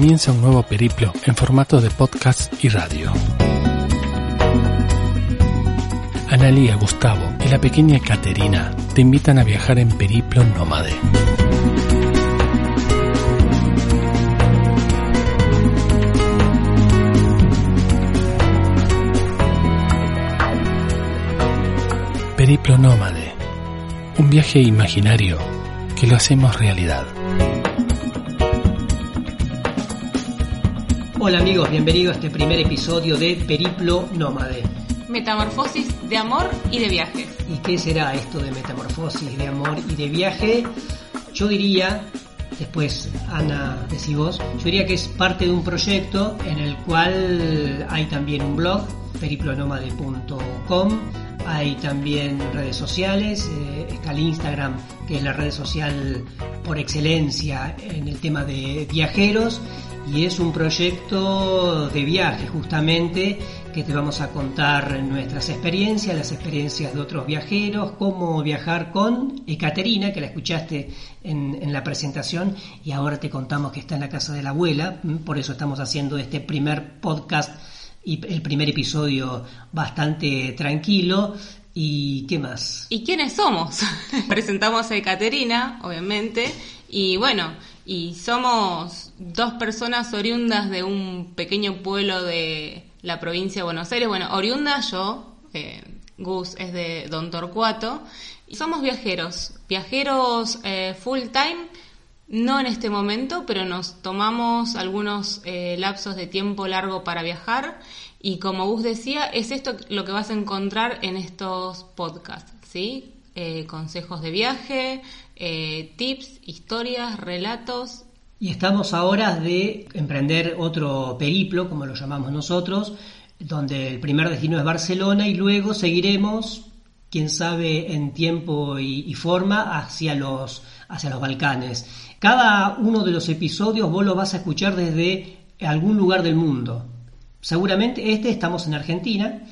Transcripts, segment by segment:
Comienza un nuevo periplo en formato de podcast y radio. Analía, Gustavo y la pequeña Caterina te invitan a viajar en periplo nómade. Periplo nómade. Un viaje imaginario que lo hacemos realidad. Hola amigos, bienvenidos a este primer episodio de Periplo Nómade. Metamorfosis de amor y de viaje. ¿Y qué será esto de metamorfosis, de amor y de viaje? Yo diría, después Ana, decís vos, yo diría que es parte de un proyecto en el cual hay también un blog, periplonomade.com, hay también redes sociales, eh, está el Instagram, que es la red social por excelencia en el tema de viajeros, y es un proyecto de viaje justamente que te vamos a contar nuestras experiencias, las experiencias de otros viajeros, cómo viajar con Ekaterina, que la escuchaste en, la presentación, y ahora te contamos que está en la casa de la abuela, por eso estamos haciendo este primer podcast y el primer episodio bastante tranquilo. ¿Y qué más? ¿Y quiénes somos? Presentamos a Ekaterina, obviamente, y bueno, y somos dos personas oriundas de un pequeño pueblo de la provincia de Buenos Aires. Bueno, oriunda yo, eh, Gus es de Don Torcuato, y somos viajeros, viajeros eh, full time, no en este momento, pero nos tomamos algunos eh, lapsos de tiempo largo para viajar y como Gus decía, es esto lo que vas a encontrar en estos podcasts, ¿sí? Consejos de viaje, eh, tips, historias, relatos. Y estamos ahora de emprender otro periplo, como lo llamamos nosotros, donde el primer destino es Barcelona y luego seguiremos, quién sabe, en tiempo y, y forma hacia los, hacia los Balcanes. Cada uno de los episodios vos lo vas a escuchar desde algún lugar del mundo. Seguramente este estamos en Argentina,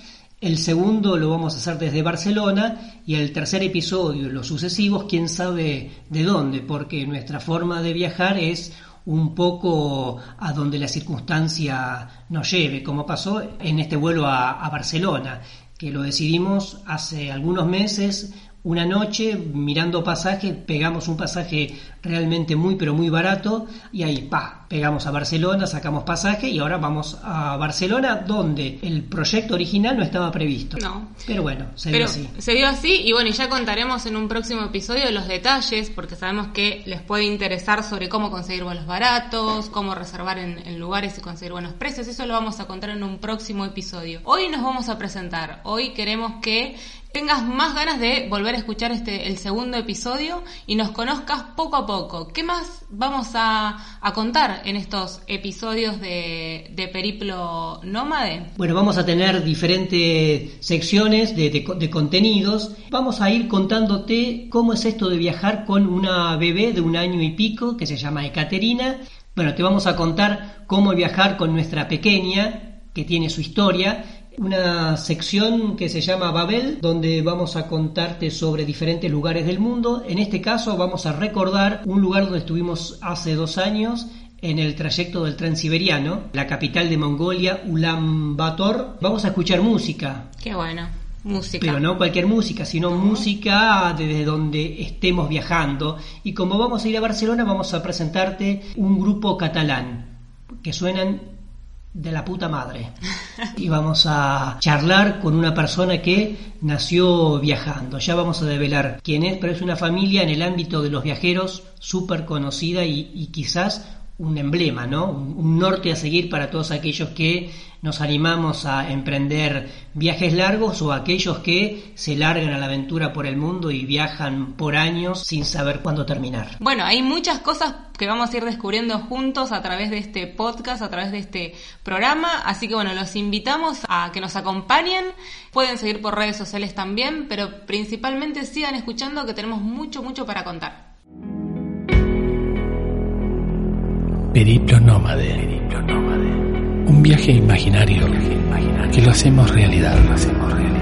el segundo lo vamos a hacer desde Barcelona y el tercer episodio, los sucesivos, quién sabe de dónde, porque nuestra forma de viajar es un poco a donde la circunstancia nos lleve, como pasó en este vuelo a, a Barcelona, que lo decidimos hace algunos meses una noche mirando pasajes, pegamos un pasaje realmente muy pero muy barato y ahí pa, pegamos a Barcelona, sacamos pasaje y ahora vamos a Barcelona donde el proyecto original no estaba previsto. No. Pero bueno, se Pero dio así. Se dio así y bueno, y ya contaremos en un próximo episodio los detalles porque sabemos que les puede interesar sobre cómo conseguir vuelos baratos, cómo reservar en, en lugares y conseguir buenos precios. Eso lo vamos a contar en un próximo episodio. Hoy nos vamos a presentar. Hoy queremos que tengas más ganas de volver a escuchar este el segundo episodio y nos conozcas poco a ¿Qué más vamos a, contar en estos episodios de, Periplo Nómade? Bueno, vamos a tener diferentes secciones de, de, contenidos. Vamos a ir contándote cómo es esto de viajar con una bebé de un año y pico que se llama Ekaterina. Bueno, te vamos a contar cómo viajar con nuestra pequeña que tiene su historia una sección que se llama Babel, donde vamos a contarte sobre diferentes lugares del mundo. En este caso vamos a recordar un lugar donde estuvimos hace dos años en el trayecto del Transiberiano, la capital de Mongolia, Ulan Bator. Vamos a escuchar música. Qué bueno. Música. Pero no cualquier música, sino música desde donde estemos viajando. Y como vamos a ir a Barcelona, vamos a presentarte un grupo catalán que suenan de la puta madre. Y vamos a charlar con una persona que nació viajando. Ya vamos a develar quién es, pero es una familia en el ámbito de los viajeros súper conocida y, y, quizás un emblema, ¿no? Un, norte a seguir para todos aquellos que nos animamos a emprender viajes largos o aquellos que se largan a la aventura por el mundo y viajan por años sin saber cuándo terminar. Bueno, hay muchas cosas que vamos a ir descubriendo juntos a través de este podcast, a través de este programa, así que bueno, los invitamos a que nos acompañen, pueden seguir por redes sociales también, pero principalmente sigan escuchando que tenemos mucho, mucho para contar. Periplo nómade. Periplo nómade. Un viaje imaginario, que lo hacemos realidad. Lo hacemos realidad.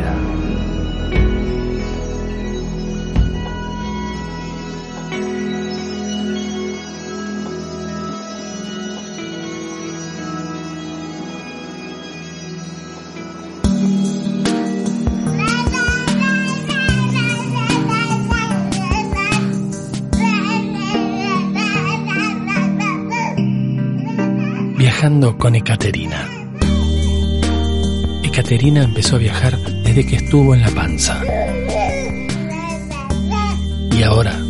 Viajando con Ekaterina. Ekaterina empezó a viajar desde que estuvo en la panza. Y ahora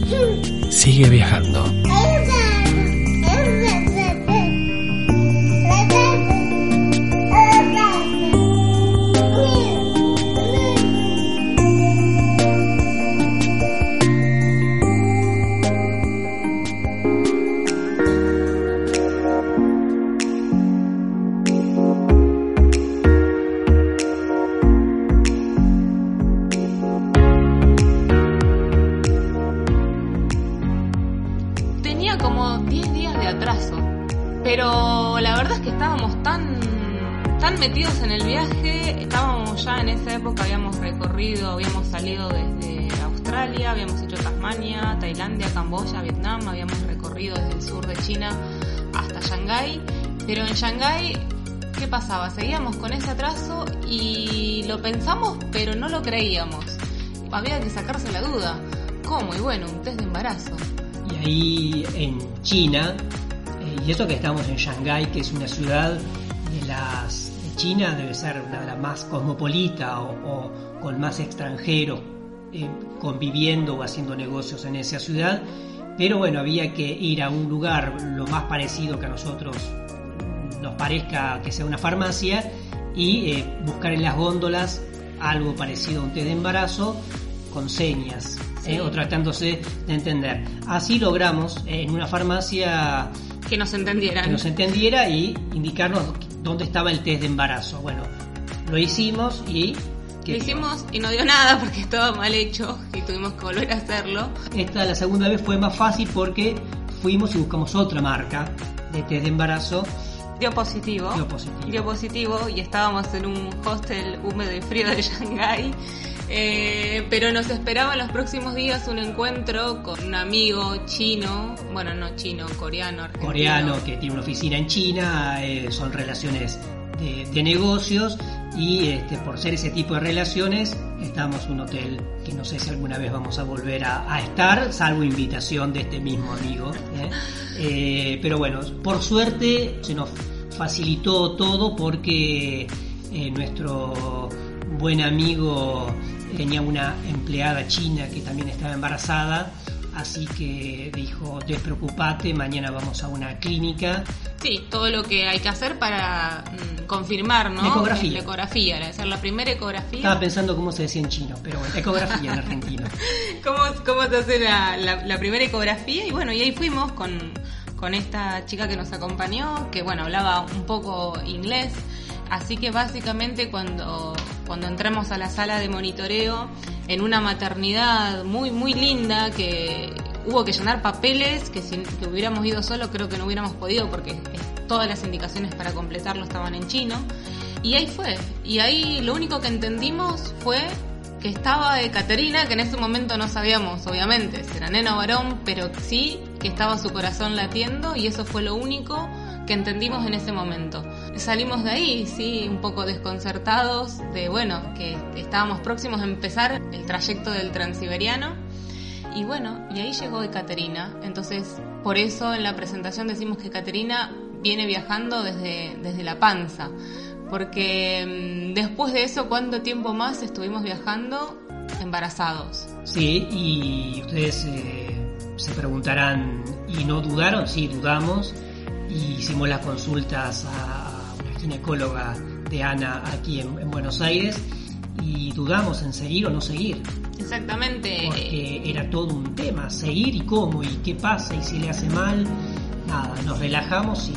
sigue viajando. Metidos en el viaje, estábamos ya en esa época, habíamos recorrido, habíamos salido desde Australia, habíamos hecho Tasmania, Tailandia, Camboya, Vietnam, habíamos recorrido desde el sur de China hasta Shanghái, pero en Shanghái, ¿qué pasaba? Seguíamos con ese atraso y lo pensamos, pero no lo creíamos. Había que sacarse la duda. ¿Cómo? Y bueno, un test de embarazo. Y ahí en China, eh, y eso que estamos en Shanghái, que es una ciudad de las China, debe ser una de las más cosmopolita o, o con más extranjeros eh, conviviendo o haciendo negocios en esa ciudad. Pero bueno, había que ir a un lugar lo más parecido que a nosotros nos parezca que sea una farmacia y eh, buscar en las góndolas algo parecido a un té de embarazo con señas Sí. eh, o tratándose de entender. Así logramos en una farmacia Que nos entendieran. que nos entendiera y indicarnos dónde estaba el test de embarazo. Bueno, lo hicimos y... Lo hicimos y no dio nada porque estaba mal hecho y tuvimos que volver a hacerlo. Esta, la segunda vez fue más fácil porque fuimos y buscamos otra marca de test de embarazo. Dio positivo. Dio positivo. Dio positivo y estábamos en un hostel húmedo y frío de Shanghái. Eh, pero nos esperaba en los próximos días un encuentro con un amigo chino, bueno, no chino, coreano, argentino. coreano que tiene una oficina en China, eh, son relaciones de, de negocios y este, por ser ese tipo de relaciones estamos en un hotel que no sé si alguna vez vamos a volver a, a estar, salvo invitación de este mismo amigo. ¿eh? Eh, pero bueno, por suerte se nos facilitó todo porque eh, nuestro buen amigo tenía una empleada china que también estaba embarazada, así que dijo, despreocupate, mañana vamos a una clínica. Sí, todo lo que hay que hacer para mm, confirmar, ¿no? La ecografía. La ecografía, era hacer la primera ecografía. Estaba pensando cómo se decía en chino, pero bueno, ecografía en argentino. cómo, cómo se hace la, la- la primera ecografía y bueno, y ahí fuimos con, con esta chica que nos acompañó, que bueno, hablaba un poco inglés, así que básicamente cuando, cuando entramos a la sala de monitoreo, en una maternidad muy, muy linda, que hubo que llenar papeles, que si que hubiéramos ido solo creo que no hubiéramos podido porque todas las indicaciones para completarlo estaban en chino. Y ahí fue. Y ahí lo único que entendimos fue que estaba Caterina, que en ese momento no sabíamos, obviamente, si era nena o varón, pero sí que estaba su corazón latiendo y eso fue lo único que entendimos en ese momento. Salimos de ahí, sí, un poco desconcertados de, bueno, que estábamos próximos a empezar el trayecto del transiberiano. Y bueno, y ahí llegó Caterina. Entonces, por eso en la presentación decimos que Caterina viene viajando desde, desde la panza. Porque mm, después de eso, ¿cuánto tiempo más estuvimos viajando embarazados? Sí, y ustedes eh, se preguntarán, ¿y no dudaron? Sí, dudamos. Y hicimos las consultas a una ginecóloga de Ana aquí en, en Buenos Aires y dudamos en seguir o no seguir. Exactamente. Porque era todo un tema, seguir y cómo y qué pasa y si le hace mal. Nada, nos relajamos y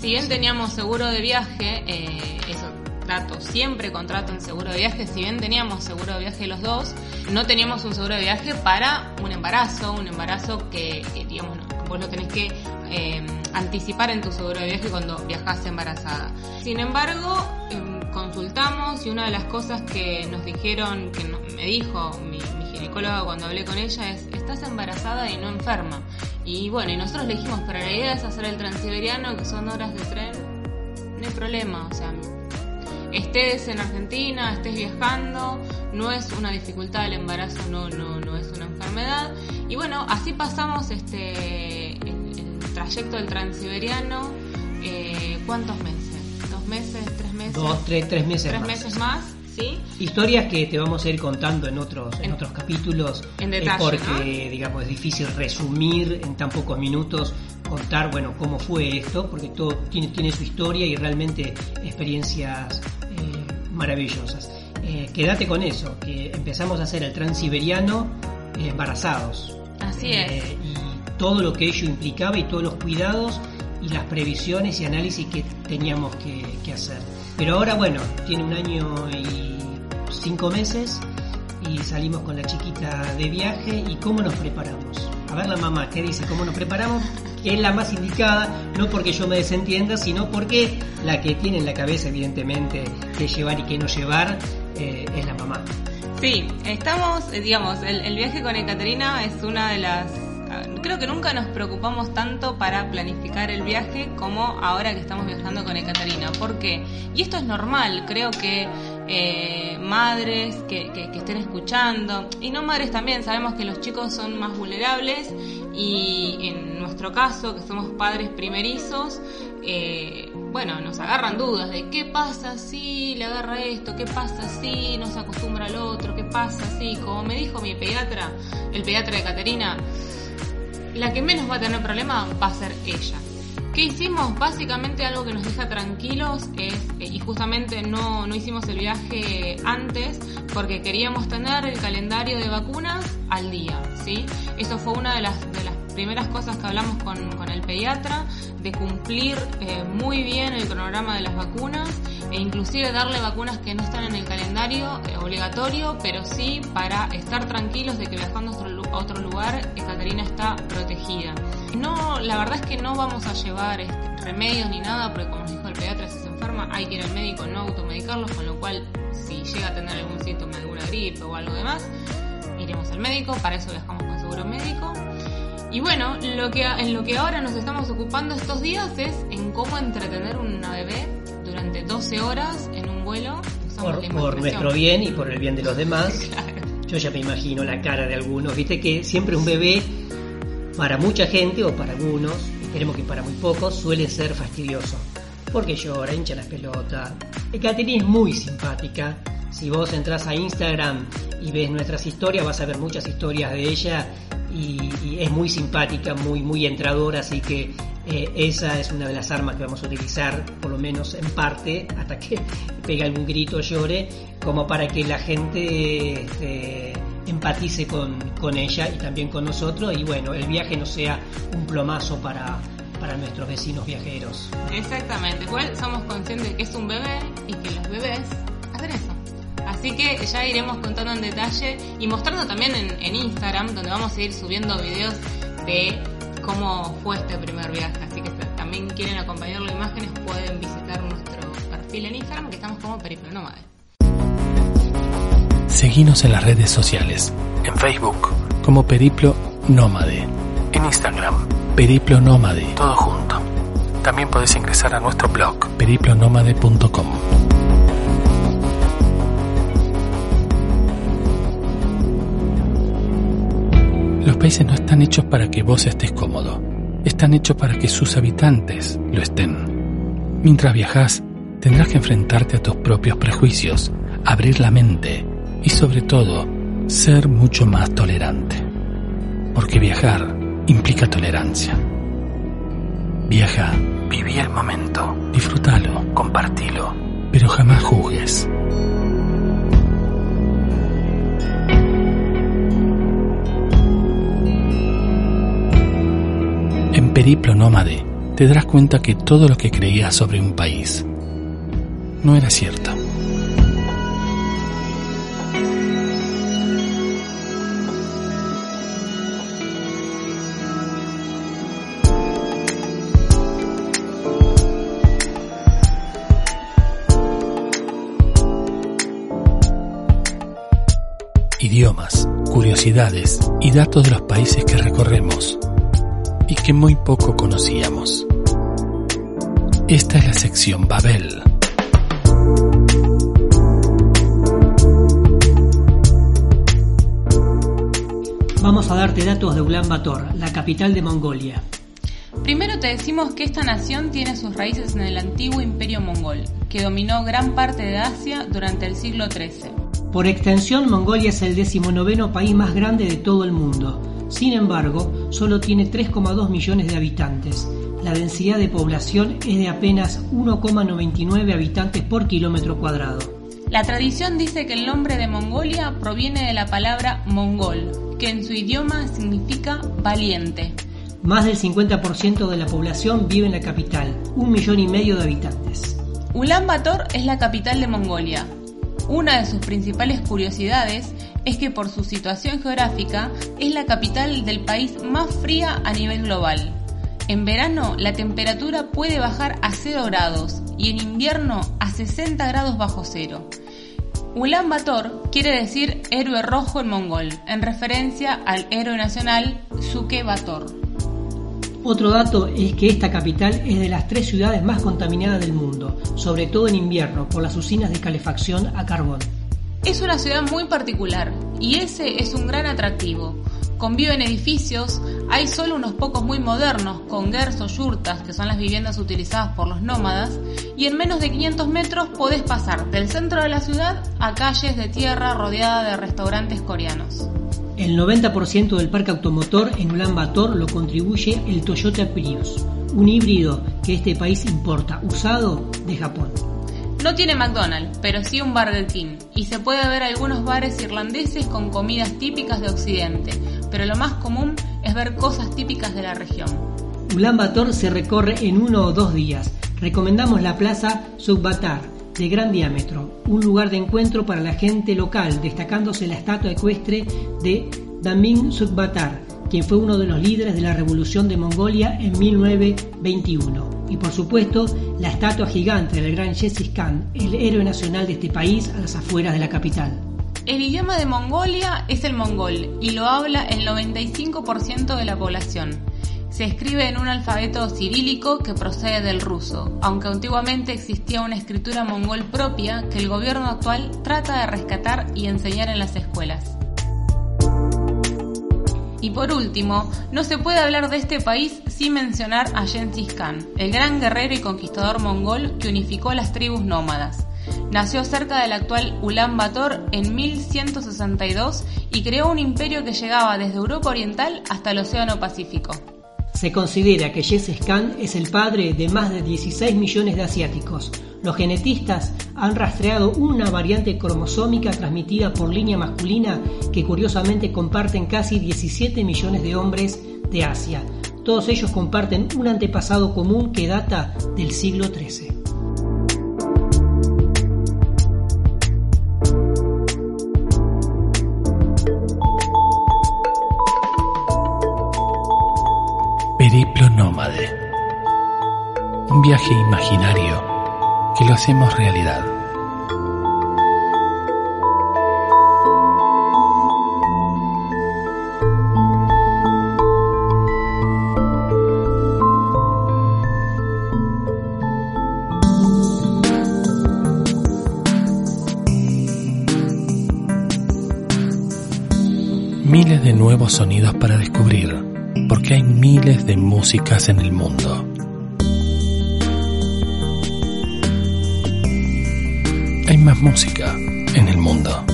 Si bien teníamos seguro de viaje, eh, eso trato, siempre contrato en seguro de viaje, si bien teníamos seguro de viaje los dos, no teníamos un seguro de viaje para un embarazo, un embarazo que, que, digamos, vos lo tenés que eh, anticipar en tu seguro de viaje cuando viajás embarazada. Sin embargo, eh, consultamos y una de las cosas que nos dijeron, que me dijo mi, mi ginecóloga cuando hablé con ella es, estás embarazada y no enferma. Y bueno, y nosotros le dijimos, pero la idea es hacer el transiberiano, que son horas de tren, no hay problema, o sea, estés en Argentina, estés viajando, no es una dificultad el embarazo, no, no, no es una enfermedad. Y bueno, así pasamos este el, el trayecto del transiberiano eh, ¿cuántos meses? ¿Dos meses? ¿Tres meses? Dos, tres, tres meses Tres más. meses más, ¿sí? Historias que te vamos a ir contando en otros, en, En- otros capítulos. en detalle, porque, digamos, es difícil resumir en tan pocos minutos, contar, bueno, cómo fue esto, porque todo tiene, tiene su historia y realmente experiencias eh, maravillosas. Eh, quédate con eso, que empezamos a hacer el transiberiano eh, embarazados. Así es. y todo lo que ello implicaba y todos los cuidados y las previsiones y análisis que teníamos que, que hacer. Pero ahora, bueno, tiene un año y cinco meses y salimos con la chiquita de viaje y cómo nos preparamos. A ver la mamá, ¿qué dice? ¿Cómo nos preparamos? Que es la más indicada, no porque yo me desentienda, sino porque la que tiene en la cabeza, evidentemente, qué llevar y qué no llevar, eh, es la mamá. Sí, estamos, eh, digamos, el, el viaje con Ekaterina es una de las... Creo que nunca nos preocupamos tanto para planificar el viaje como ahora que estamos viajando con Ekaterina. ¿Por qué? Y esto es normal, creo que eh, madres que, que- que estén escuchando, y no madres también, sabemos que los chicos son más vulnerables y en nuestro caso, que somos padres primerizos, eh, bueno, nos agarran dudas de qué pasa si le agarra esto, qué pasa si no se acostumbra al otro, qué pasa si, como me dijo mi pediatra, el pediatra de Caterina, la que menos va a tener problema va a ser ella. ¿Qué hicimos? Básicamente algo que nos deja tranquilos es, eh, y justamente no, no hicimos el viaje antes porque queríamos tener el calendario de vacunas al día, ¿sí? Eso fue una de las, de las primeras cosas que hablamos con, con el pediatra, de cumplir eh, muy bien el cronograma de las vacunas e inclusive darle vacunas que no están en el calendario eh, obligatorio, pero sí para estar tranquilos de que viajando a a otro lugar, Caterina está protegida. No, la verdad es que no vamos a llevar este, remedios ni nada, porque como nos dijo el pediatra, si se enferma hay que ir al médico, no automedicarlos, con lo cual si llega a tener algún síntoma, alguna gripe o algo demás, iremos al médico, para eso viajamos con seguro médico. Y bueno, lo que, en lo que ahora nos estamos ocupando estos días es en cómo entretener una bebé durante 12 horas en un vuelo. Por, por nuestro bien y por el bien de los demás. Claro. Yo ya me imagino la cara de algunos. Viste que siempre un bebé, para mucha gente o para algunos, esperemos que para muy pocos, suele ser fastidioso. Porque llora, hincha las pelotas. Ekaterina es muy simpática. Si vos entras a Instagram y ves nuestras historias, vas a ver muchas historias de ella y, y es muy simpática, muy, muy entradora, así que eh, esa es una de las armas que vamos a utilizar, por lo menos en parte, hasta que pegue algún grito o llore, como para que la gente este, empatice con, con ella y también con nosotros y bueno, el viaje no sea un plomazo para, para nuestros vecinos viajeros. Exactamente, igual somos conscientes de que es un bebé y que los bebés hacen eso. Así que ya iremos contando en detalle y mostrando también en, en Instagram, donde vamos a ir subiendo videos de cómo fue este primer viaje. Así que si también quieren acompañarlo en imágenes, pueden visitar nuestro perfil en Instagram, que estamos como Periplo Nómade. Seguinos en las redes sociales. En Facebook como Periplo Nómade. En Instagram Periplo Nómade. Todo junto. También podés ingresar a nuestro blog periplonómade.com. Los países no están hechos para que vos estés cómodo. Están hechos para que sus habitantes lo estén. Mientras viajas, tendrás que enfrentarte a tus propios prejuicios, abrir la mente y sobre todo, ser mucho más tolerante. Porque viajar implica tolerancia. Viaja, viví el momento, disfrútalo, compartilo, pero jamás juzgues. Periplo Nómade te darás cuenta que todo lo que creías sobre un país no era cierto. Idiomas, curiosidades y datos de los países que recorremos y que muy poco conocíamos. Esta es la sección Babel. Vamos a darte datos de Ulan Bator, la capital de Mongolia. Primero te decimos que esta nación tiene sus raíces en el antiguo imperio mongol, que dominó gran parte de Asia durante el siglo XIII. Por extensión, Mongolia es el decimonoveno país más grande de todo el mundo. Sin embargo, solo tiene 3,2 millones de habitantes. La densidad de población es de apenas 1,99 habitantes por kilómetro cuadrado. La tradición dice que el nombre de Mongolia proviene de la palabra mongol, que en su idioma significa valiente. Más del 50% de la población vive en la capital, un millón y medio de habitantes. Ulan Bator es la capital de Mongolia. Una de sus principales curiosidades es que por su situación geográfica es la capital del país más fría a nivel global. En verano la temperatura puede bajar a 0 grados y en invierno a 60 grados bajo cero. Ulan Bator quiere decir héroe rojo en mongol, en referencia al héroe nacional Suke Bator. Otro dato es que esta capital es de las tres ciudades más contaminadas del mundo, sobre todo en invierno por las usinas de calefacción a carbón. Es una ciudad muy particular y ese es un gran atractivo. Conviven edificios, hay solo unos pocos muy modernos, con gers o yurtas, que son las viviendas utilizadas por los nómadas, y en menos de 500 metros podés pasar del centro de la ciudad a calles de tierra rodeada de restaurantes coreanos. El 90% del parque automotor en Ulan Bator lo contribuye el Toyota Prius, un híbrido que este país importa usado de Japón. No tiene McDonald's, pero sí un Burger King, y se puede ver algunos bares irlandeses con comidas típicas de Occidente, pero lo más común es ver cosas típicas de la región. Ulan Bator se recorre en uno o dos días. Recomendamos la plaza Subbatar, de gran diámetro, un lugar de encuentro para la gente local, destacándose la estatua ecuestre de Damin Sukbatar, quien fue uno de los líderes de la revolución de Mongolia en 1921. Y por supuesto, la estatua gigante del gran Genghis Khan, el héroe nacional de este país a las afueras de la capital. El idioma de Mongolia es el mongol y lo habla el 95% de la población. Se escribe en un alfabeto cirílico que procede del ruso, aunque antiguamente existía una escritura mongol propia que el gobierno actual trata de rescatar y enseñar en las escuelas. Y por último, no se puede hablar de este país sin mencionar a Genghis Khan, el gran guerrero y conquistador mongol que unificó las tribus nómadas. Nació cerca del actual Ulan Bator en 1162 y creó un imperio que llegaba desde Europa Oriental hasta el Océano Pacífico. Se considera que Genghis Khan es el padre de más de 16 millones de asiáticos. Los genetistas han rastreado una variante cromosómica transmitida por línea masculina que curiosamente comparten casi 17 millones de hombres de Asia. Todos ellos comparten un antepasado común que data del siglo XIII. Periplo nómade. Un viaje imaginario que lo hacemos realidad. Miles de nuevos sonidos para descubrir porque hay miles de músicas en el mundo. Hay más música en el mundo.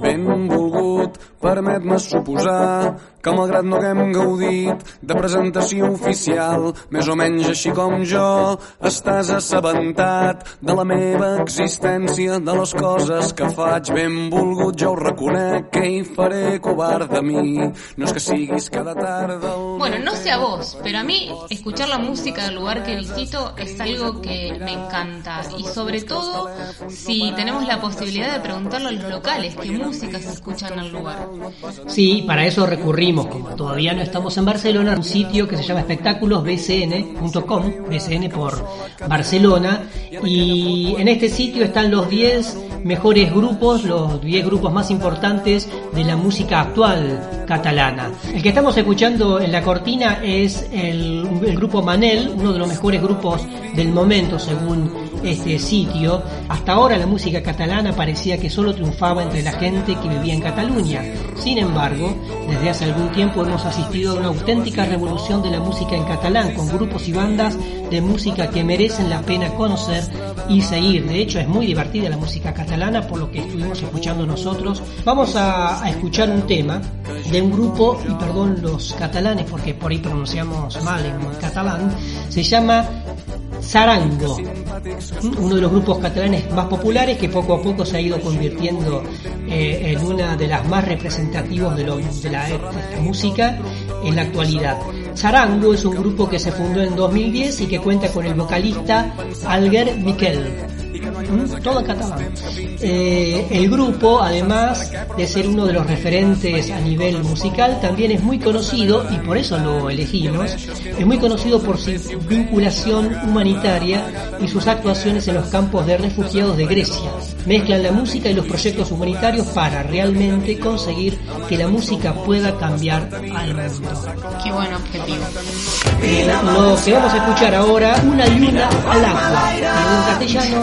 Benvolgut, permet-me suposar que malgrat no haguem gaudit de presentació oficial, més o menys així com jo, estàs assabentat de la meva existència, de les coses que faig. Benvolgut, jo ho reconec, que hi faré covard de mi, no és que siguis cada tarda... Bueno, no sé a vos, pero a mí escuchar la música del lugar que visito es algo que me encanta. Y sobre todo si tenemos la posibilidad de preguntarle a los locales qué música se escucha en el lugar. Sí, para eso recurrimos como todavía no estamos en Barcelona, un sitio que se llama espectáculosbcn.com, BCN por Barcelona, y en este sitio están los 10 mejores grupos, los 10 grupos más importantes de la música actual catalana. El que estamos escuchando en la cortina es el, el grupo Manel, uno de los mejores grupos del momento según este sitio, hasta ahora la música catalana parecía que solo triunfaba entre la gente que vivía en Cataluña. Sin embargo, desde hace algún tiempo hemos asistido a una auténtica revolución de la música en catalán, con grupos y bandas de música que merecen la pena conocer y seguir. De hecho, es muy divertida la música catalana, por lo que estuvimos escuchando nosotros. Vamos a, a escuchar un tema de un grupo, y perdón los catalanes, porque por ahí pronunciamos mal en catalán, se llama Zarango, uno de los grupos catalanes más populares que poco a poco se ha ido convirtiendo eh, en una de las más representativos de, de la música en la actualidad. Zarango es un grupo que se fundó en 2010 y que cuenta con el vocalista Alger Miquel todo en catalán. Eh, el grupo, además de ser uno de los referentes a nivel musical, también es muy conocido, y por eso lo elegimos, es muy conocido por su vinculación humanitaria y sus actuaciones en los campos de refugiados de Grecia. Mezclan la música y los proyectos humanitarios para realmente conseguir que la música pueda cambiar al mundo. Qué buen objetivo. Lo que vamos a escuchar ahora, una luna al agua, en castellano,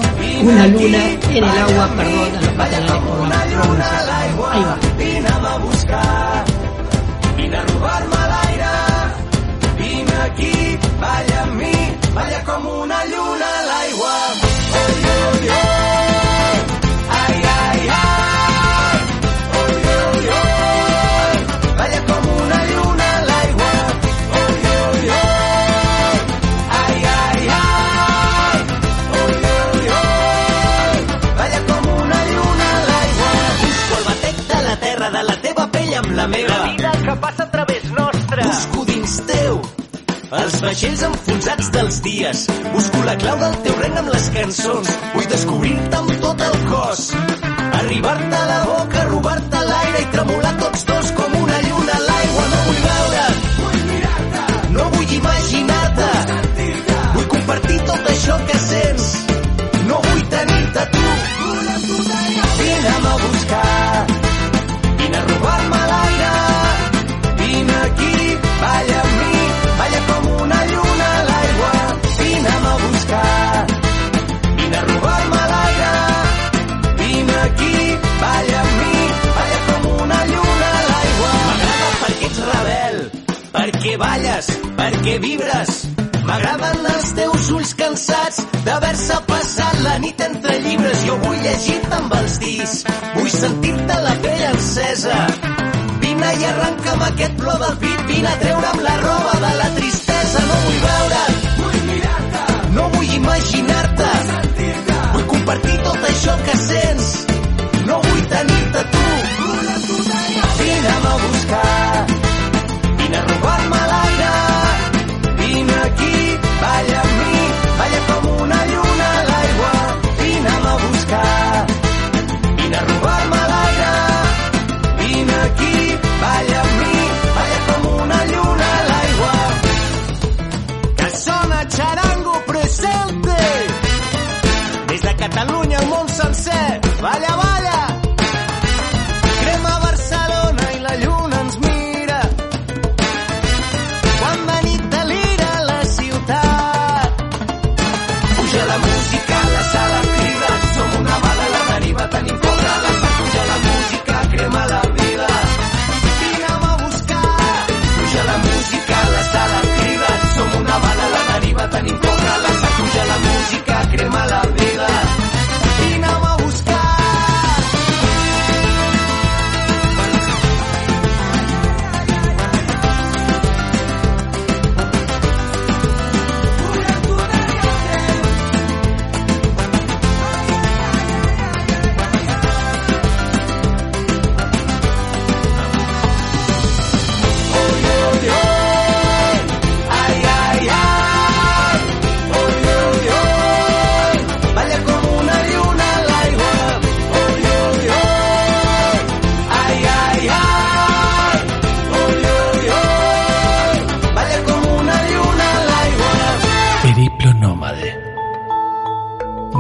una luna en el agua, perdón a los catalanes por la pronunciación. Ahí va. Vine a robar-me l'aire, vine aquí, balla amb mi, balla com una lluna a l'aigua. Vaixells enfonsats dels dies. Busco la clau del teu regne amb les cançons. Vull descobrir-te amb tot el cos. Arribar-te a la boca, robar-te l'aire i tremolar tots dos perquè vibres. M'agraden els teus ulls cansats d'haver-se passat la nit entre llibres. Jo vull llegir-te amb els dits, vull sentir-te la pell encesa. Vine i arrenca'm aquest plor del pit, vine a treure'm la roba de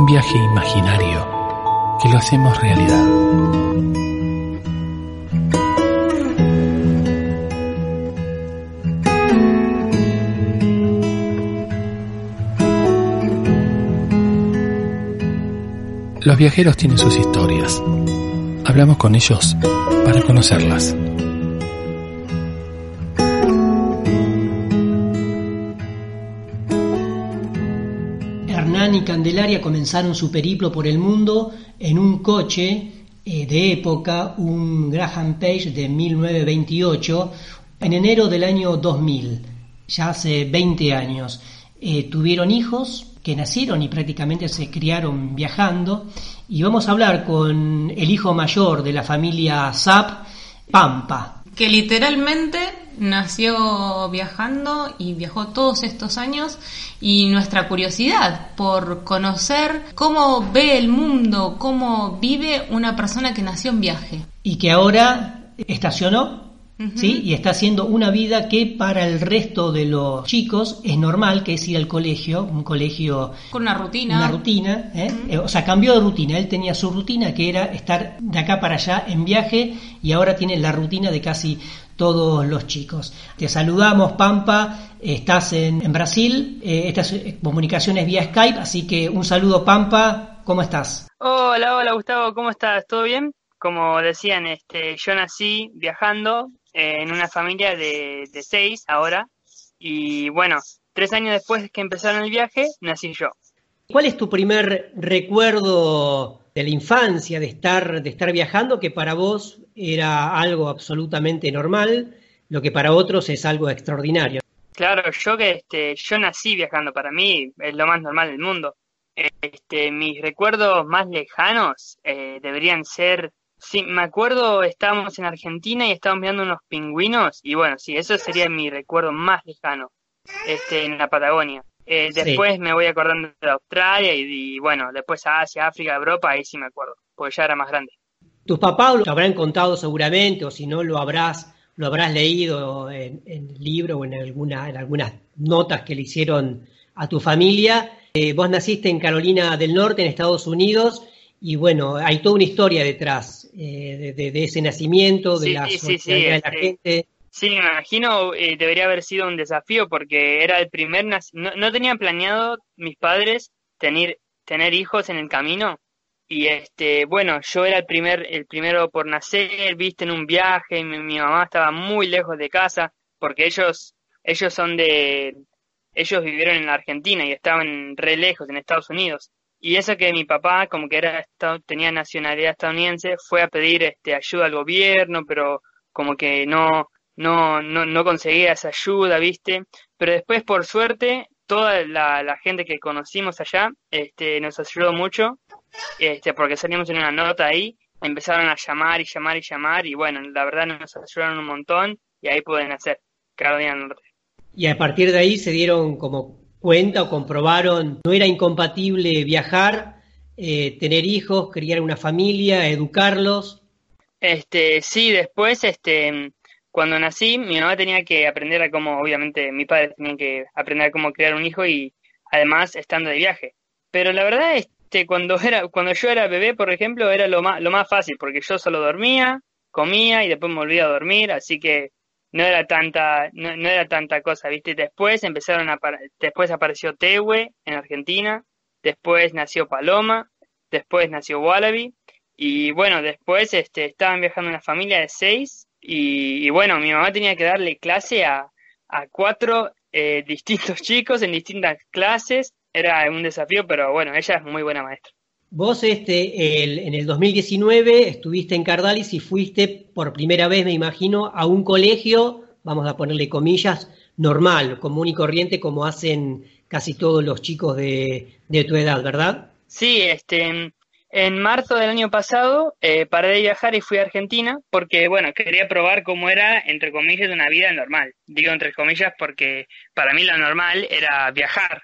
viaje imaginario que lo hacemos realidad. Los viajeros tienen sus historias. Hablamos con ellos para conocerlas. Comenzaron su periplo por el mundo en un coche eh, de época, un Graham Page de 1928, en enero del año 2000, ya hace 20 años. Eh, tuvieron hijos que nacieron y prácticamente se criaron viajando y vamos a hablar con el hijo mayor de la familia Zap, Pampa. Que literalmente nació viajando y viajó todos estos años y nuestra curiosidad por conocer cómo ve el mundo, cómo vive una persona que nació en viaje. Y que ahora estacionó ¿sí? Y está haciendo una vida que para el resto de los chicos es normal, que es ir al colegio, un colegio... Con una rutina. Una rutina, ¿eh? Eh, o sea, cambió de rutina. Él tenía su rutina, que era estar de acá para allá en viaje, y ahora tiene la rutina de casi todos los chicos. Te saludamos, Pampa, estás en, en Brasil, eh, estas comunicaciones vía Skype, así que un saludo, Pampa, ¿cómo estás? Hola, hola Gustavo, ¿cómo estás? ¿Todo bien? Como decían, este, yo nací viajando, en una familia de, de seis ahora. Y bueno, tres años después que empezaron el viaje, nací yo. ¿Cuál es tu primer recuerdo de la infancia, de estar, de estar viajando, que para vos era algo absolutamente normal, lo que para otros es algo extraordinario? Claro, yo que este, yo nací viajando, para mí es lo más normal del mundo. Este, mis recuerdos más lejanos eh, deberían ser Sí, me acuerdo, estábamos en Argentina y estábamos mirando unos pingüinos y bueno, sí, eso sería mi recuerdo más lejano, este, en la Patagonia. Eh, después me voy acordando de Australia y, bueno, después a Asia, África, Europa, ahí sí me acuerdo, porque ya era más grande. Tus papás lo habrán contado seguramente, o si no lo habrás, lo habrás leído en, el libro o en alguna, en algunas notas que le hicieron a tu familia. Eh, vos naciste en Carolina del Norte, en Estados Unidos, y bueno, hay toda una historia detrás eh, de, ese nacimiento, de la sí, sí, de la este, gente. Sí, me imagino eh, debería haber sido un desafío porque era el primer no, no tenían planeado mis padres tener tener hijos en el camino y este bueno yo era el primer el primero por nacer viste en un viaje mi, mi mamá estaba muy lejos de casa porque ellos ellos son de ellos vivieron en la Argentina y estaban re lejos en Estados Unidos y eso que mi papá, como que era tenía nacionalidad estadounidense, fue a pedir este, ayuda al gobierno, pero como que no, no, no, no conseguía esa ayuda, ¿viste? Pero después, por suerte, toda la, la gente que conocimos allá este, nos ayudó mucho, este, porque salimos en una nota ahí, empezaron a llamar y llamar y llamar, y bueno, la verdad nos ayudaron un montón, y ahí pueden hacer Carolina Norte. Y a partir de ahí se dieron como cuenta o comprobaron no era incompatible viajar, eh, tener hijos, criar una familia, educarlos? Este, sí, después, este, cuando nací, mi mamá tenía que aprender a cómo, obviamente, mi padre tenía que aprender a cómo criar un hijo y además estando de viaje. Pero la verdad, este, cuando era, cuando yo era bebé, por ejemplo, era lo más, lo más fácil, porque yo solo dormía, comía y después me volvía a dormir, así que no era tanta no, era tanta cosa viste después empezaron a después apareció Tehue en Argentina después nació Paloma después nació Wallaby y bueno después este estaban viajando una familia de seis y, bueno mi mamá tenía que darle clase a, a cuatro eh, distintos chicos en distintas clases era un desafío pero bueno ella es muy buena maestra Vos este, el, en el 2019 estuviste en Cardalis y fuiste por primera vez, me imagino, a un colegio, vamos a ponerle comillas, normal, común y corriente, como hacen casi todos los chicos de, de tu edad, ¿verdad? Sí, este, en marzo del año pasado eh, paré de viajar y fui a Argentina porque, bueno, quería probar cómo era, entre comillas, una vida normal. Digo entre comillas porque para mí lo normal era viajar,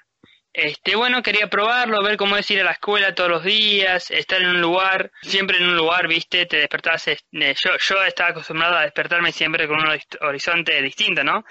este, bueno, quería probarlo, ver cómo es ir a la escuela todos los días, estar en un lugar, siempre en un lugar, viste, te despertabas, eh, yo, yo estaba acostumbrado a despertarme siempre con un horizonte distinto, ¿no?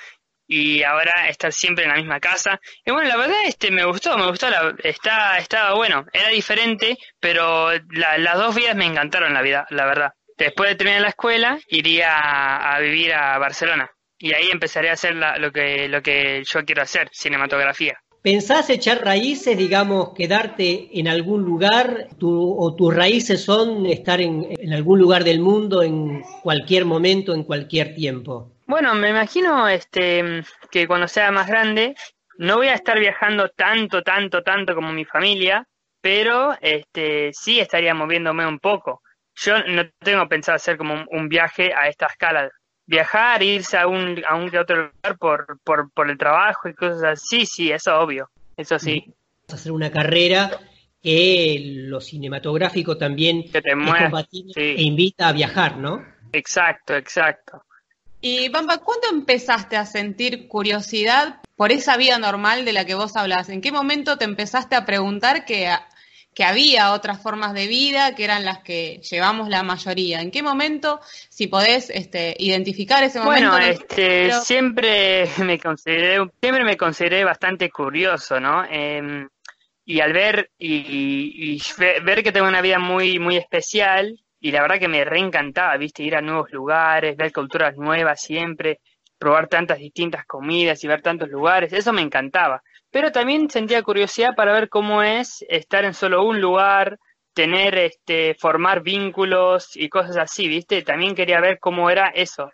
Y ahora estar siempre en la misma casa. Y bueno, la verdad, este, me gustó, me gustó, la, está, estaba bueno, era diferente, pero las dos vidas me encantaron la vida, la verdad. Después de terminar la escuela, iría a, vivir a Barcelona. Y ahí empezaré a hacer lo, que, lo que yo quiero hacer, cinematografía. ¿Pensás echar raíces, digamos, quedarte en algún lugar o tus raíces son estar en, algún lugar del mundo en cualquier momento, en cualquier tiempo? Bueno, me imagino este, que cuando sea más grande no voy a estar viajando tanto, tanto, tanto como mi familia, pero este, sí estaría moviéndome un poco. Yo no tengo pensado hacer como un viaje a esta escala viajar, irse a un, a un que otro lugar por, por, por el trabajo y cosas así, sí, eso obvio, eso sí. Hacer una carrera que lo cinematográfico también que te es mueve, compatible sí. e invita a viajar, ¿no? Exacto, exacto. Y Bamba, ¿cuándo empezaste a sentir curiosidad por esa vida normal de la que vos hablas? ¿En qué momento te empezaste a preguntar que, que había otras formas de vida que eran las que llevamos la mayoría? ¿En qué momento, si podés este, identificar ese momento? Bueno, no- este, pero- siempre me consideré, siempre me consideré bastante curioso, ¿no? Em, y al ver y, y ve- ver que tengo una vida muy muy especial y la verdad que me reencantaba, viste, ir a nuevos lugares, ver culturas nuevas siempre, probar tantas distintas comidas y ver tantos lugares, eso me encantaba. Pero también sentía curiosidad para ver cómo es estar en solo un lugar, tener, este, formar vínculos y cosas así, viste. También quería ver cómo era eso.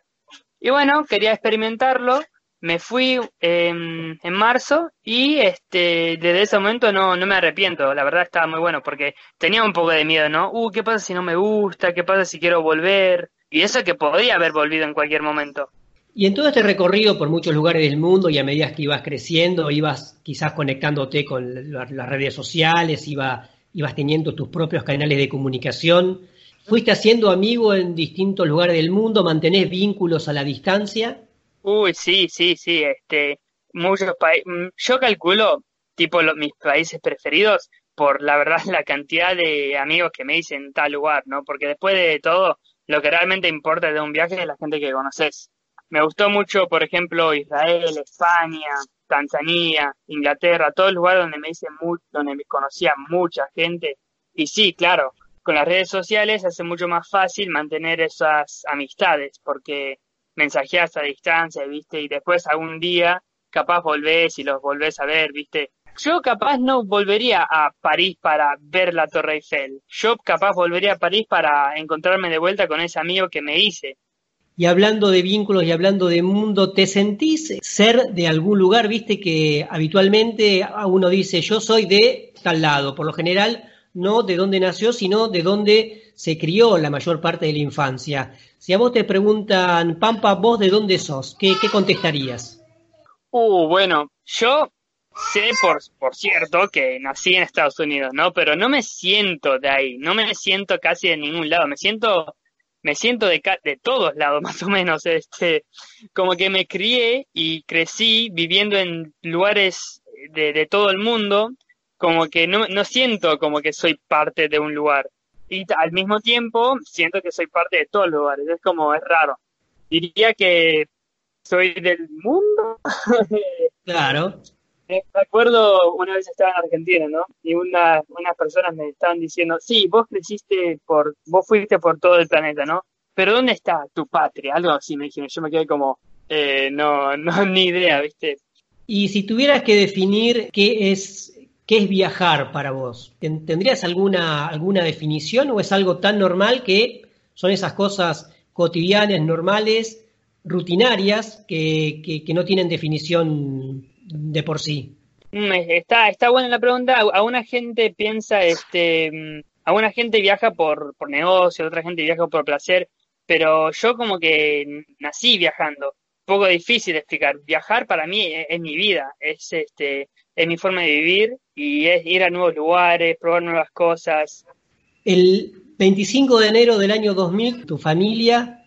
Y bueno, quería experimentarlo. Me fui em, en marzo y este, desde ese momento no, no me arrepiento. La verdad estaba muy bueno porque tenía un poco de miedo, ¿no? Uh, ¿qué pasa si no me gusta? ¿Qué pasa si quiero volver? Y eso que podía haber volvido en cualquier momento. Y en todo este recorrido por muchos lugares del mundo y a medida que ibas creciendo, ibas quizás conectándote con la- las redes sociales, iba, ibas teniendo tus propios canales de comunicación, fuiste haciendo amigos en distintos lugares del mundo, mantenés vínculos a la distancia. Uy, sí, sí, sí, este, muchos países, yo calculo, tipo, lo- mis países preferidos por, la verdad, la cantidad de amigos que me dicen en tal lugar, ¿no? Porque después de todo, lo que realmente importa de un viaje es la gente que conoces. Me gustó mucho, por ejemplo, Israel, España, Tanzania, Inglaterra, todos lugares donde me mucho, donde me conocía mucha gente. Y sí, claro, con las redes sociales hace mucho más fácil mantener esas amistades, porque mensajeas a distancia, ¿viste? Y después algún día capaz volvés y los volvés a ver, ¿viste? Yo capaz no volvería a París para ver la Torre Eiffel. Yo capaz volvería a París para encontrarme de vuelta con ese amigo que me hice. Y hablando de vínculos y hablando de mundo, ¿te sentís ser de algún lugar? Viste que habitualmente uno dice, yo soy de tal lado, por lo general no de dónde nació, sino de dónde se crió la mayor parte de la infancia. Si a vos te preguntan, Pampa, ¿vos de dónde sos? ¿Qué, qué contestarías? Uh, bueno, yo sé por, por cierto que nací en Estados Unidos, ¿no? Pero no me siento de ahí, no me siento casi de ningún lado, me siento, me siento de, de todos lados, más o menos, este, como que me crié y crecí viviendo en lugares de, de todo el mundo, como que no, no siento como que soy parte de un lugar. Y al mismo tiempo siento que soy parte de todos los lugares, es como, es raro. Diría que soy del mundo, Claro. Me acuerdo una vez estaba en Argentina, ¿no? Y una, unas personas me estaban diciendo, sí, vos creciste por, vos fuiste por todo el planeta, ¿no? Pero ¿dónde está tu patria? Algo así me dijeron. Yo me quedé como, eh, no, no, ni idea, ¿viste? Y si tuvieras que definir qué es, qué es viajar para vos, ¿ten- ¿tendrías alguna, alguna definición o es algo tan normal que son esas cosas cotidianas, normales, rutinarias, que- que no tienen definición de por sí? Mm, Está, está buena la pregunta. Alguna gente piensa, este, mm, alguna gente viaja por, por negocio, otra gente viaja por placer, pero yo como que nací viajando. Un poco difícil de explicar. Viajar para mí es, es mi vida, es este, es mi forma de vivir y es ir a nuevos lugares, probar nuevas cosas. El 25 de enero del año 2000, tu familia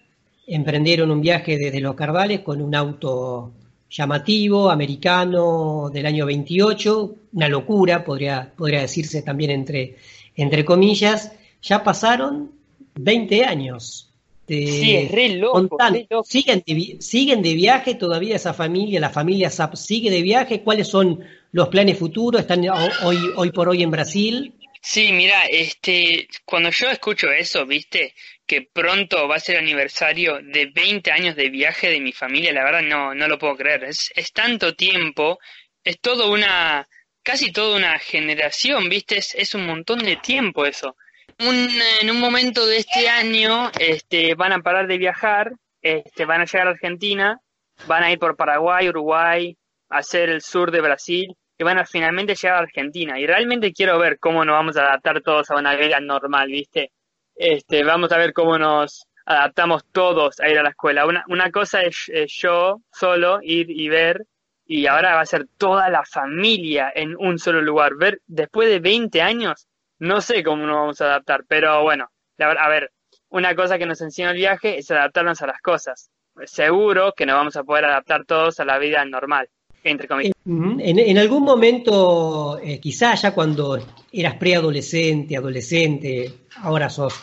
emprendieron un viaje desde Los Cardales con un auto llamativo, americano, del año 28, una locura, podría, podría decirse también entre, entre comillas. Ya pasaron 20 años. Te- Sí, es re loco, contanos, re loco. ¿siguen, de, ¿Siguen de viaje todavía esa familia? ¿La familia Zap sigue de viaje? ¿Cuáles son los planes futuros? ¿Están ho- hoy, hoy por hoy en Brasil? Sí, mira, este, cuando yo escucho eso, viste, que pronto va a ser aniversario de 20 años de viaje de mi familia, la verdad no, no lo puedo creer. Es, es tanto tiempo, es todo una, casi toda una generación, ¿viste? Es, un montón de tiempo eso. en un momento de este año este, van a parar de viajar, este, van a llegar a Argentina, van a ir por Paraguay, Uruguay, hacer el sur de Brasil y van a finalmente llegar a Argentina. Y realmente quiero ver cómo nos vamos a adaptar todos a una vida normal, ¿viste? Este, vamos a ver cómo nos adaptamos todos a ir a la escuela. Una, cosa es yo solo ir y ver y ahora va a ser toda la familia en un solo lugar. Ver después de 20 años, no sé cómo nos vamos a adaptar, pero bueno, a ver, una cosa que nos enseña el viaje es adaptarnos a las cosas. Seguro que nos vamos a poder adaptar todos a la vida normal, entre comillas. En, algún momento, eh, quizá ya cuando eras preadolescente, adolescente, ahora sos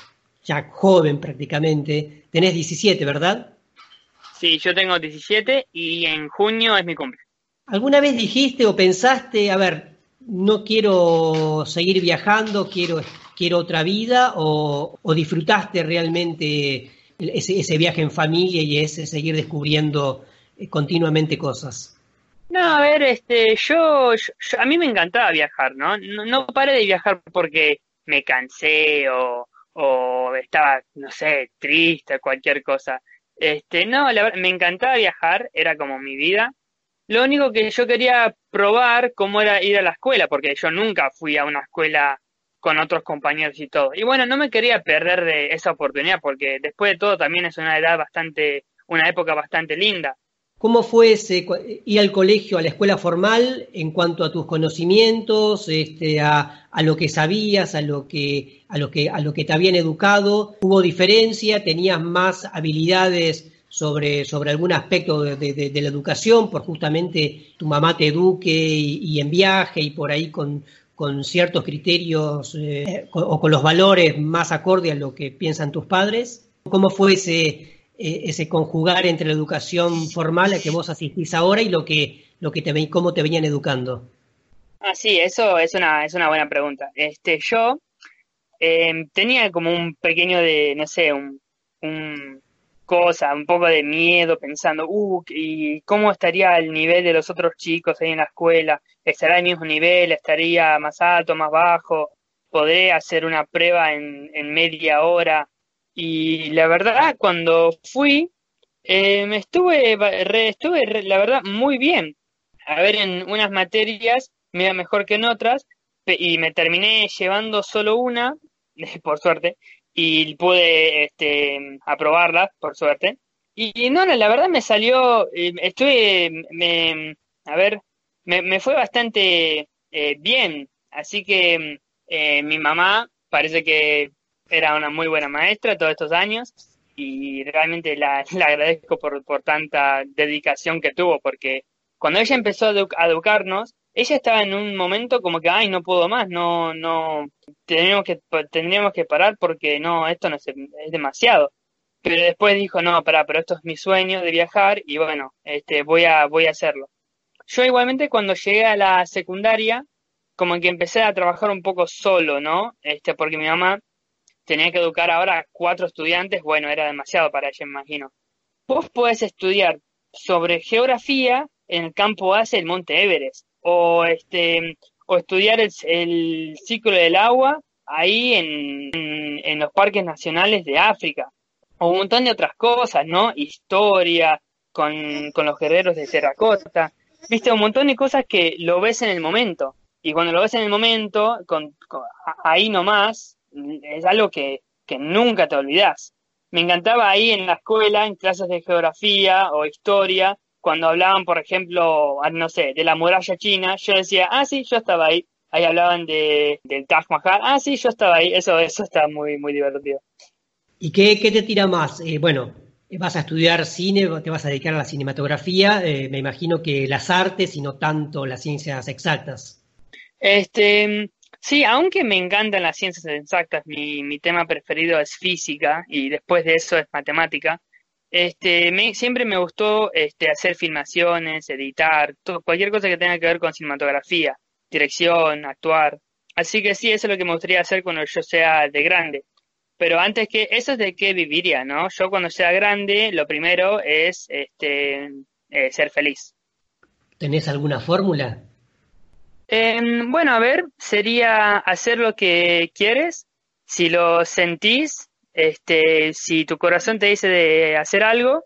ya joven prácticamente, tenés 17, ¿verdad? Sí, yo tengo 17 y en junio es mi cumpleaños. ¿Alguna vez dijiste o pensaste, a ver, no quiero seguir viajando, quiero, quiero otra vida, o, disfrutaste realmente ese, viaje en familia y ese seguir descubriendo eh, continuamente cosas? No, a ver, este, yo, a mí me encantaba viajar, ¿no? ¿no? ¿no? paré de viajar porque me cansé o, o estaba, no sé, triste, cualquier cosa. Este, no, la, me encantaba viajar, era como mi vida. Lo único que yo quería probar cómo era ir a la escuela, porque yo nunca fui a una escuela con otros compañeros y todo. Y bueno, no me quería perder de esa oportunidad, porque después de todo también es una edad bastante, una época bastante linda. ¿Cómo fue ese, ir al colegio, a la escuela formal, en cuanto a tus conocimientos, este, a, a, lo que sabías, a lo que, a, lo que, a lo que te habían educado? ¿Hubo diferencia? ¿Tenías más habilidades sobre, sobre algún aspecto de, la educación, por justamente tu mamá te eduque y, en viaje y por ahí con, con ciertos criterios eh, o con los valores más acorde a lo que piensan tus padres? ¿Cómo fue ese, eh, ese conjugar entre la educación formal a que vos asistís ahora y lo que, lo que te cómo te venían educando? Ah, sí, eso es una, es una buena pregunta. Este, yo eh, tenía como un pequeño de, no sé, un cosa, un poco de miedo, pensando, uh, ¿y cómo estaría el nivel de los otros chicos ahí en la escuela? ¿Estará al mismo nivel? ¿Estaría más alto, más bajo? ¿Podré hacer una prueba en media hora? Y la verdad, cuando fui, eh, me estuve, estuve, la verdad, muy bien. A ver, en unas materias me iba mejor que en otras, y me terminé llevando solo una, por suerte, y pude este, aprobarla, por suerte. Y, no, la verdad me salió, eh, estuve, me, a ver, me, me fue bastante eh, bien, así que eh, mi mamá parece que era una muy buena maestra todos estos años y realmente la, la agradezco por, por tanta dedicación que tuvo, porque cuando ella empezó a educarnos, ella estaba en un momento como que, ay, no puedo más, no, no, tendríamos que, tendríamos que parar porque no, esto no es, es demasiado. Pero después dijo, no, pará, pero esto es mi sueño de viajar y bueno, este, voy a, voy a hacerlo. Yo igualmente cuando llegué a la secundaria, como que empecé a trabajar un poco solo, ¿no? Este, porque mi mamá tenía que educar ahora a cuatro estudiantes, bueno, era demasiado para ella, imagino. Vos podés estudiar sobre geografía en el campo base del Monte Everest o este o estudiar el, ciclo del agua ahí en, en, los parques nacionales de África o un montón de otras cosas, ¿no? Historia con, con los guerreros de terracota, viste un montón de cosas que lo ves en el momento y cuando lo ves en el momento con, ahí nomás es algo que, que nunca te olvidas. Me encantaba ahí en la escuela, en clases de geografía o historia, cuando hablaban, por ejemplo, ah, no sé, de la muralla china, yo decía, ah, sí, yo estaba ahí. Ahí hablaban de, del Taj Mahal, ah, sí, yo estaba ahí. Eso, eso está muy, muy divertido. ¿Y qué, qué te tira más? Eh, bueno, vas a estudiar cine, te vas a dedicar a la cinematografía, eh, me imagino que las artes y no tanto las ciencias exactas. Este, sí, aunque me encantan las ciencias exactas, mi, tema preferido es física y después de eso es matemática. Este, me, siempre me gustó este, hacer filmaciones, editar, cualquier cosa que tenga que ver con cinematografía, dirección, actuar. Así que sí, eso es lo que me gustaría hacer cuando yo sea de grande. Pero antes que eso es de qué viviría, ¿no? Yo cuando sea grande, lo primero es este, eh, ser feliz. ¿Tenés alguna fórmula? Em, bueno, a ver, sería hacer lo que quieres, si lo sentís, este, si tu corazón te dice de hacer algo,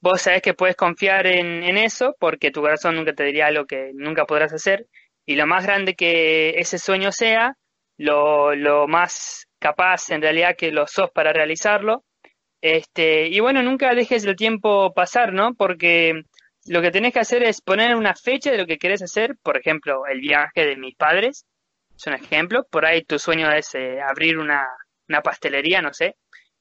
vos sabés que puedes confiar en, en eso porque tu corazón nunca te diría algo que nunca podrás hacer y lo más grande que ese sueño sea, lo, lo más capaz en realidad que lo sos para realizarlo. Este, y bueno, nunca dejes el tiempo pasar, ¿no? Porque lo que tenés que hacer es poner una fecha de lo que querés hacer, por ejemplo, el viaje de mis padres, es un ejemplo, por ahí tu sueño es eh, abrir una, una pastelería, no sé,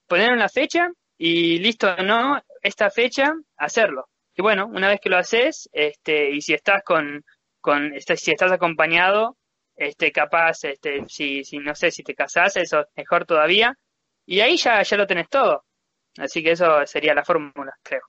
poner una fecha y listo, ¿no? Esta fecha, hacerlo. Y bueno, una vez que lo haces, este, y si estás con, con este, si estás acompañado, este, capaz, este, si, si no sé, si te casás, eso es mejor todavía, y ahí ya, ya lo tenés todo. Así que eso sería la fórmula, creo.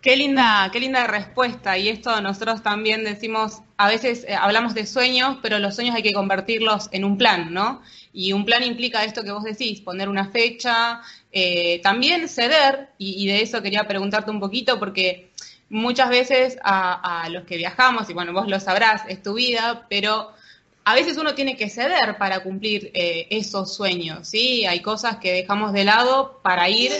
Qué linda, qué linda respuesta. Y esto nosotros también decimos, a veces eh, hablamos de sueños, pero los sueños hay que convertirlos en un plan, ¿no? Y un plan implica esto que vos decís, poner una fecha, eh, también ceder, y, de eso quería preguntarte un poquito, porque muchas veces a, los que viajamos, y bueno, vos lo sabrás, es tu vida, pero a veces uno tiene que ceder para cumplir eh, esos sueños, ¿sí? Hay cosas que dejamos de lado para ir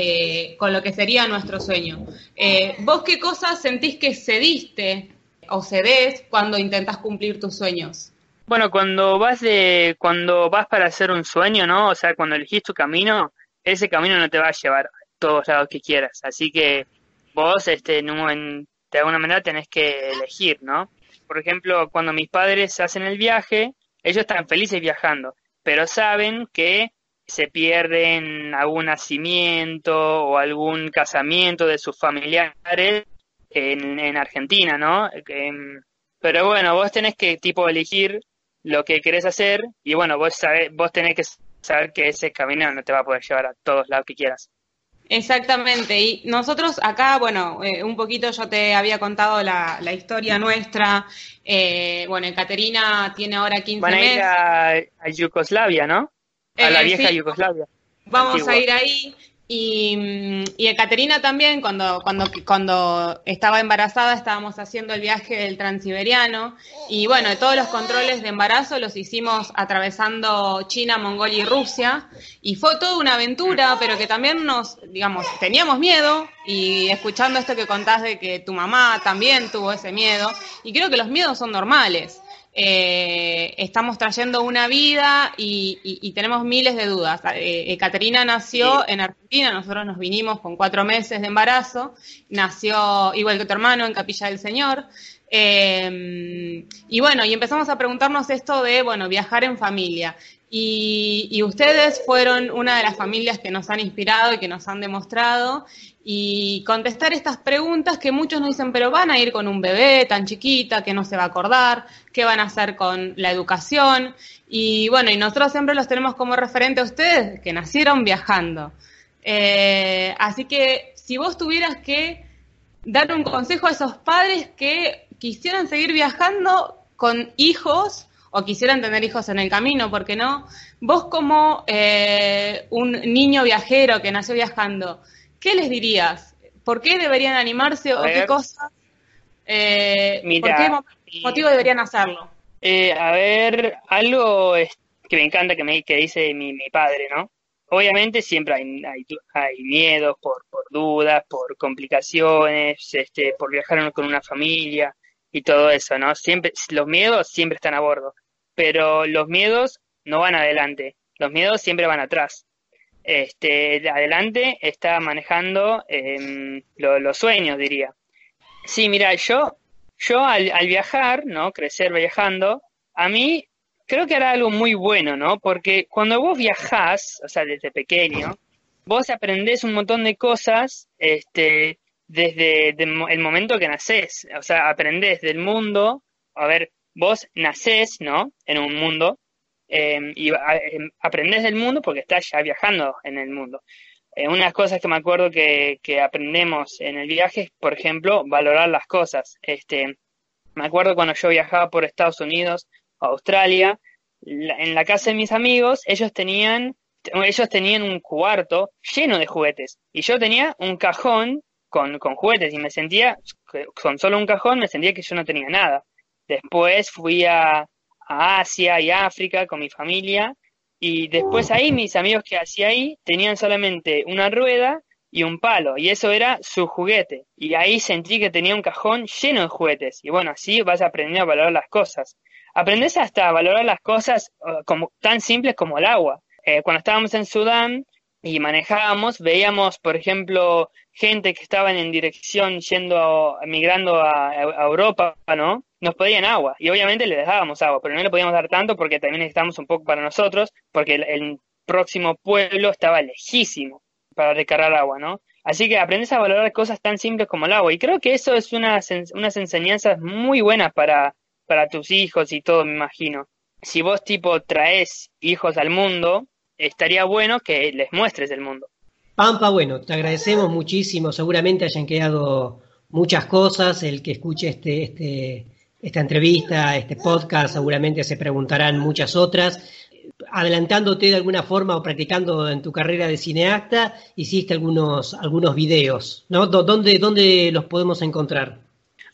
eh, con lo que sería nuestro sueño. Eh, ¿Vos qué cosas sentís que cediste o cedés cuando intentas cumplir tus sueños? Bueno, cuando vas de, cuando vas para hacer un sueño, ¿no? O sea, cuando elegís tu camino, ese camino no te va a llevar a todos lados que quieras. Así que vos, este, de alguna manera tenés que elegir, ¿no? Por ejemplo, cuando mis padres hacen el viaje, ellos están felices viajando, pero saben que se pierden algún nacimiento o algún casamiento de sus familiares en, en Argentina, ¿no? Em, pero bueno, vos tenés que tipo elegir lo que querés hacer y bueno, vos sabés, vos tenés que saber que ese camino no te va a poder llevar a todos lados que quieras. Exactamente, y nosotros acá, bueno, eh, un poquito yo te había contado la, la historia nuestra. Eh, bueno, Caterina tiene ahora 15 Van a meses. ir a, a Yugoslavia, ¿no? A la vieja sí. Yugoslavia. Vamos Antigua. a ir ahí. Y, y Ekaterina también, cuando, cuando, cuando estaba embarazada, estábamos haciendo el viaje del transiberiano. Y bueno, todos los controles de embarazo los hicimos atravesando China, Mongolia y Rusia. Y fue toda una aventura, pero que también nos, digamos, teníamos miedo. Y escuchando esto que contás de que tu mamá también tuvo ese miedo. Y creo que los miedos son normales eh, estamos trayendo una vida y, y- y tenemos miles de dudas. Eh, eh, Caterina nació en Argentina, nosotros nos vinimos con cuatro meses de embarazo, nació igual que tu hermano en Capilla del Señor. Eh, y bueno, y empezamos a preguntarnos esto de, bueno, viajar en familia. Y, y ustedes fueron una de las familias que nos han inspirado y que nos han demostrado y contestar estas preguntas que muchos nos dicen, pero van a ir con un bebé tan chiquita que no se va a acordar, qué van a hacer con la educación. Y bueno, y nosotros siempre los tenemos como referente a ustedes, que nacieron viajando. Eh, así que si vos tuvieras que dar un consejo a esos padres que quisieran seguir viajando con hijos o quisieran tener hijos en el camino, ¿por qué no? Vos como eh, un niño viajero que nació viajando, ¿qué les dirías? ¿Por qué deberían animarse A o qué cosas? eh, ¿Por qué motivo deberían hacerlo? Eh, a ver, algo que me encanta que me que dice mi, mi padre, ¿no? Obviamente siempre hay, hay, hay miedos por, por dudas, por complicaciones, este, por viajar con una familia y todo eso, ¿no? Siempre, los miedos siempre están a bordo, pero los miedos no van adelante, los miedos siempre van atrás. Este, de adelante está manejando em, lo- los sueños, diría. Sí, mira, yo yo al, viajar, ¿no? Crecer viajando, a mí creo que era algo muy bueno, ¿no? Porque cuando vos viajás, o sea, desde pequeño, vos aprendés un montón de cosas, este, desde el momento que nacés. O sea, aprendés del mundo, a ver, vos nacés, ¿no? En un mundo, eh, y a- em, aprendés del mundo porque estás ya viajando en el mundo. Eh, unas cosas que me acuerdo que, que aprendemos en el viaje es, por ejemplo, valorar las cosas. Este, me acuerdo cuando yo viajaba por Estados Unidos o Australia, en la casa de mis amigos, ellos tenían, ellos tenían un cuarto lleno de juguetes y yo tenía un cajón con, con juguetes y me sentía, con solo un cajón me sentía que yo no tenía nada. Después fui a, a Asia y África con mi familia y después ahí mis amigos que hacía ahí tenían solamente una rueda y un palo, y eso era su juguete. Y ahí sentí que tenía un cajón lleno de juguetes. Y bueno, así vas aprendiendo a valorar las cosas. Aprendes hasta a valorar las cosas uh, como, tan simples como el agua. Eh, cuando estábamos en Sudán y manejábamos, veíamos, por ejemplo, gente que estaban en dirección yendo, migrando a, Europa, ¿no? Nos pedían agua. Y obviamente le dejábamos agua, pero no le podíamos dar tanto porque también necesitábamos un poco para nosotros, porque el, próximo pueblo estaba lejísimo para recargar agua, ¿no? Así que aprendes a valorar cosas tan simples como el agua. Y creo que eso es unas, unas enseñanzas muy buenas para, para tus hijos y todo, me imagino. Si vos tipo traes hijos al mundo, estaría bueno que les muestres el mundo. Pampa, bueno, te agradecemos muchísimo. Seguramente hayan quedado muchas cosas. El que escuche este, este, esta entrevista, este podcast, seguramente se preguntarán muchas otras adelantándote de alguna forma o practicando en tu carrera de cineasta, hiciste algunos, algunos videos, ¿no? ¿Dónde, ¿Dónde los podemos encontrar?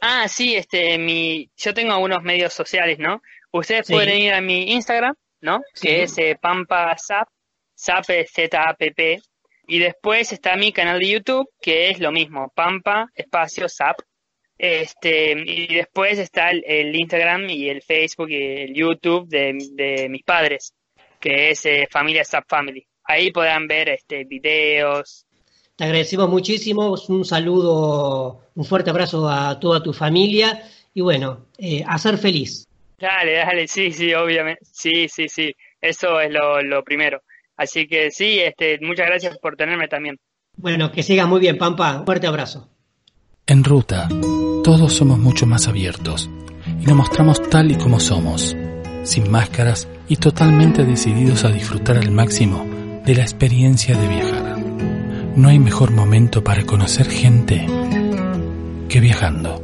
Ah, sí, este, mi, yo tengo algunos medios sociales, ¿no? Ustedes pueden ir a mi Instagram, ¿no? Que es eh, Pampa Zap, Zap Z-A-P-P. Y después está mi canal de YouTube, que es lo mismo, Pampa, espacio, Zap. Este, y después está el, Instagram y el Facebook y el YouTube de, de mis padres que es eh, Familia Sub Family. Ahí podrán ver este videos. Te agradecemos muchísimo, un saludo, un fuerte abrazo a toda tu familia y bueno, eh, a ser feliz. Dale, dale, sí, sí, obviamente, sí, sí, sí, eso es lo, lo primero. Así que sí, este, muchas gracias por tenerme también. Bueno, que siga muy bien, Pampa, un fuerte abrazo. En ruta, todos somos mucho más abiertos y nos mostramos tal y como somos, sin máscaras y totalmente decididos a disfrutar al máximo de la experiencia de viajar. No hay mejor momento para conocer gente que viajando.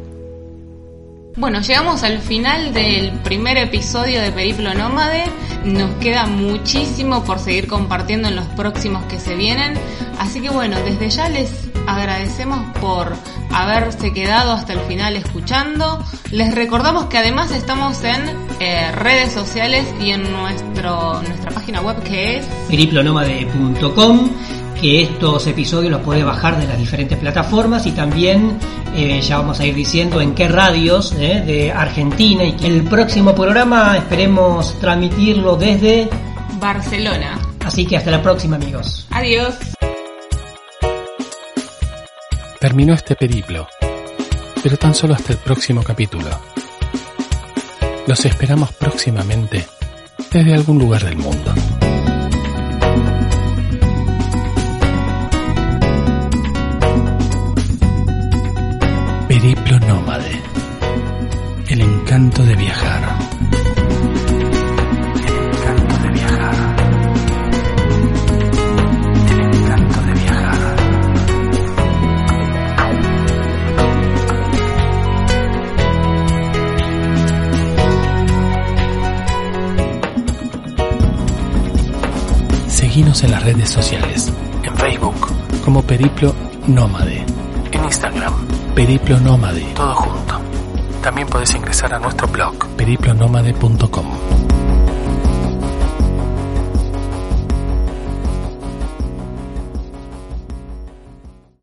Bueno, llegamos al final del primer episodio de Periplo Nómade. Nos queda muchísimo por seguir compartiendo en los próximos que se vienen. Así que bueno, desde ya les agradecemos por haberse quedado hasta el final escuchando. Les recordamos que además estamos en eh, redes sociales y en nuestro, nuestra página web que es periplonomade.com que estos episodios los puede bajar de las diferentes plataformas y también eh, ya vamos a ir diciendo en qué radios eh, de Argentina y que el próximo programa esperemos transmitirlo desde Barcelona. Así que hasta la próxima amigos. Adiós. Terminó este periplo, pero tan solo hasta el próximo capítulo. Los esperamos próximamente desde algún lugar del mundo. Encanto de viajar. El encanto de viajar. El encanto de viajar. Seguinos en las redes sociales. En Facebook como Periplo Nómade. En Instagram Periplo Nómade. Todo junto. También podés ingresar a nuestro blog periplonomade.com.